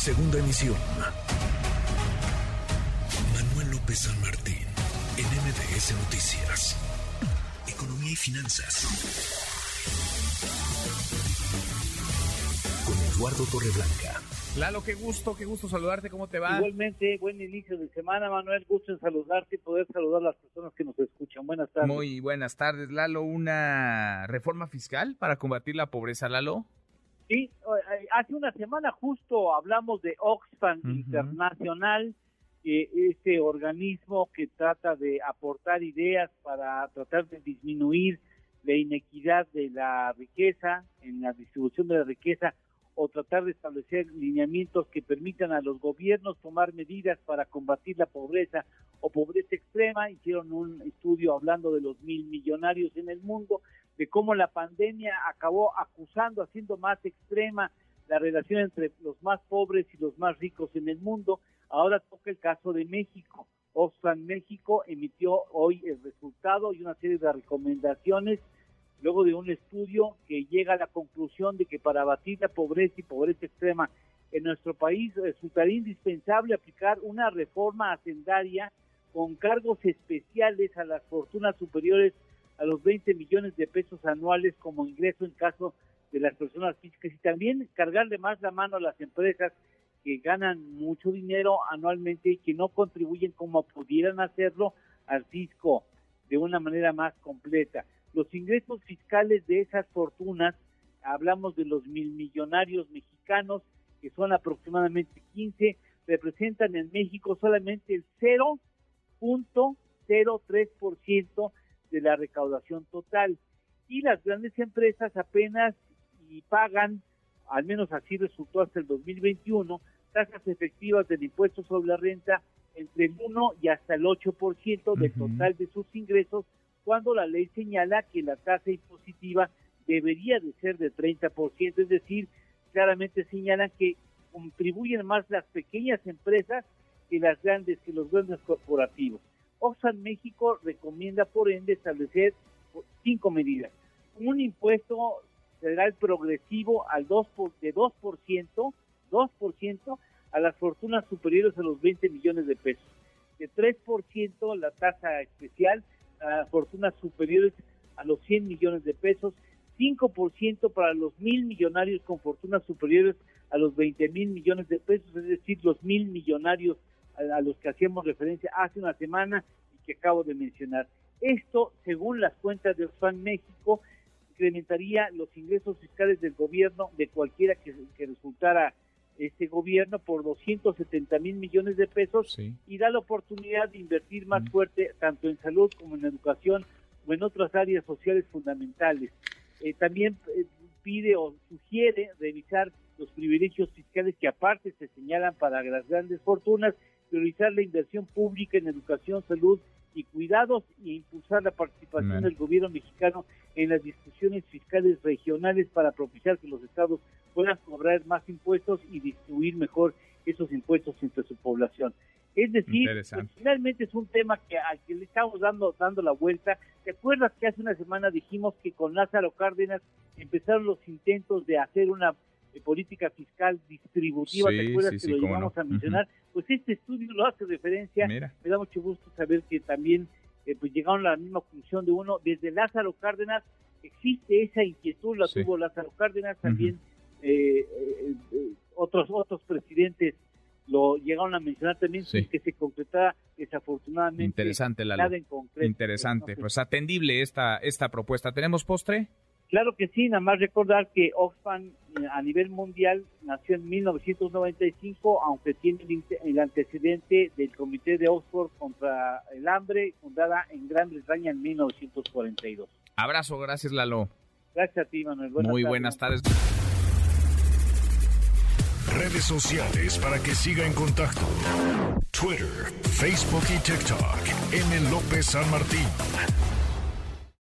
Segunda emisión. Manuel López San Martín, en MBS Noticias. Economía y finanzas. Con Eduardo Torreblanca. Lalo, qué gusto, qué gusto saludarte, ¿cómo te va? Igualmente, buen inicio de semana, Manuel, gusto en saludarte y poder saludar a las personas que nos escuchan. Buenas tardes. Muy buenas tardes, Lalo. ¿Una reforma fiscal para combatir la pobreza, Lalo? Sí, hace una semana justo hablamos de Oxfam Internacional, este organismo que trata de aportar ideas para tratar de disminuir la inequidad de la riqueza, en la distribución de la riqueza, o tratar de establecer lineamientos que permitan a los gobiernos tomar medidas para combatir la pobreza o pobreza extrema. Hicieron un estudio hablando de los mil millonarios en el mundo de cómo la pandemia acabó acusando, haciendo más extrema la relación entre los más pobres y los más ricos en el mundo. Ahora toca el caso de México. Oxfam México emitió hoy el resultado y una serie de recomendaciones luego de un estudio que llega a la conclusión de que para abatir la pobreza y pobreza extrema en nuestro país resultaría indispensable aplicar una reforma hacendaria con cargos especiales a las fortunas superiores a los 20 millones de pesos anuales como ingreso en caso de las personas físicas y también cargarle más la mano a las empresas que ganan mucho dinero anualmente y que no contribuyen como pudieran hacerlo al fisco de una manera más completa. Los ingresos fiscales de esas fortunas, hablamos de los mil millonarios mexicanos, que son aproximadamente 15, representan en México solamente el 0.03% de la recaudación total. Y las grandes empresas apenas y pagan, al menos así resultó hasta el 2021, tasas efectivas del impuesto sobre la renta entre el 1 y hasta el 8% del total de sus ingresos, cuando la ley señala que la tasa impositiva debería de ser de 30%, es decir, claramente señalan que contribuyen más las pequeñas empresas que las grandes, que los grandes corporativos. Oxfam México recomienda, por ende, establecer cinco medidas. Un impuesto federal progresivo al 2 de 2%, 2% a las fortunas superiores a los 20 millones de pesos. De 3% la tasa especial a fortunas superiores a los 100 millones de pesos. 5% para los mil millonarios con fortunas superiores a los 20 mil millones de pesos, es decir, los mil millonarios a, los que hacíamos referencia hace una semana y que acabo de mencionar. Esto, según las cuentas de Oxfam México, incrementaría los ingresos fiscales del gobierno de cualquiera que, resultara este gobierno por 270 mil millones de pesos y da la oportunidad de invertir más fuerte tanto en salud como en educación o en otras áreas sociales fundamentales. Eh, también eh, pide o sugiere revisar los privilegios fiscales que aparte se señalan para las grandes fortunas priorizar la inversión pública en educación, salud y cuidados e impulsar la participación del gobierno mexicano en las discusiones fiscales regionales para propiciar que los estados puedan cobrar más impuestos y distribuir mejor esos impuestos entre su población. Es decir, pues, finalmente es un tema que al que le estamos dando dando la vuelta. ¿Te acuerdas que hace una semana dijimos que con Lázaro Cárdenas empezaron los intentos de hacer una de política fiscal distributiva, ¿te acuerdas que lo llegamos a mencionar? Pues este estudio lo hace referencia, me da mucho gusto saber que también eh, pues llegaron a la misma conclusión de uno, desde Lázaro Cárdenas existe esa inquietud, la tuvo Lázaro Cárdenas, también eh, eh, otros otros presidentes lo llegaron a mencionar también que se concretara desafortunadamente interesante la nada en concreto. Interesante, pues atendible esta esta propuesta. ¿Tenemos postre? Claro que sí, nada más recordar que Oxfam eh, a nivel mundial nació en 1995, aunque tiene el, antecedente del Comité de Oxford contra el Hambre, fundada en Gran Bretaña en 1942. Abrazo, gracias Lalo. Gracias a ti, Manuel. Muy buenas tardes. Redes sociales para que siga en contacto: Twitter, Facebook y TikTok. M. López San Martín.